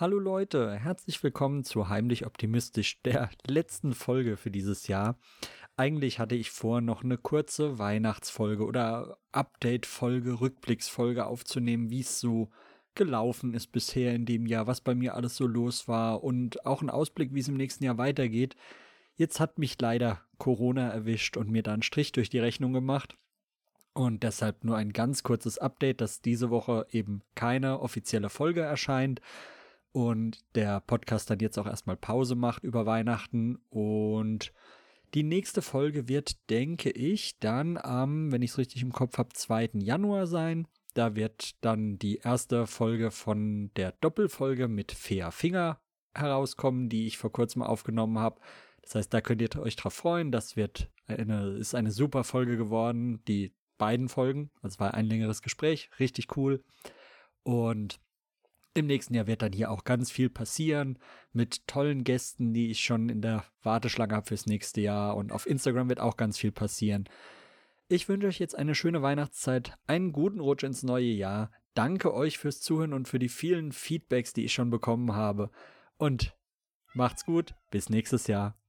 Hallo Leute, herzlich willkommen zu Heimlich Optimistisch, der letzten Folge für dieses Jahr. Eigentlich hatte ich vor, noch eine kurze Weihnachtsfolge oder Update-Folge, Rückblicksfolge aufzunehmen, wie es so gelaufen ist bisher in dem Jahr, was bei mir alles so los war und auch ein Ausblick, wie es im nächsten Jahr weitergeht. Jetzt hat mich leider Corona erwischt und mir da einen Strich durch die Rechnung gemacht. Und deshalb nur ein ganz kurzes Update, dass diese Woche eben keine offizielle Folge erscheint und der Podcast dann jetzt auch erstmal Pause macht über Weihnachten und die nächste Folge wird, denke ich, dann am, wenn ich es richtig im Kopf habe, 2. Januar sein. Da wird dann die erste Folge von der Doppelfolge mit Fair Finger herauskommen, die ich vor kurzem aufgenommen habe. Das heißt, da könnt ihr euch drauf freuen. Das wird eine, ist eine super Folge geworden. Die beiden Folgen. Also war ein längeres Gespräch. Richtig cool. Und im nächsten Jahr wird dann hier auch ganz viel passieren mit tollen Gästen, die ich schon in der Warteschlange habe fürs nächste Jahr. Und auf Instagram wird auch ganz viel passieren. Ich wünsche euch jetzt eine schöne Weihnachtszeit, einen guten Rutsch ins neue Jahr. Danke euch fürs Zuhören und für die vielen Feedbacks, die ich schon bekommen habe. Und macht's gut, bis nächstes Jahr.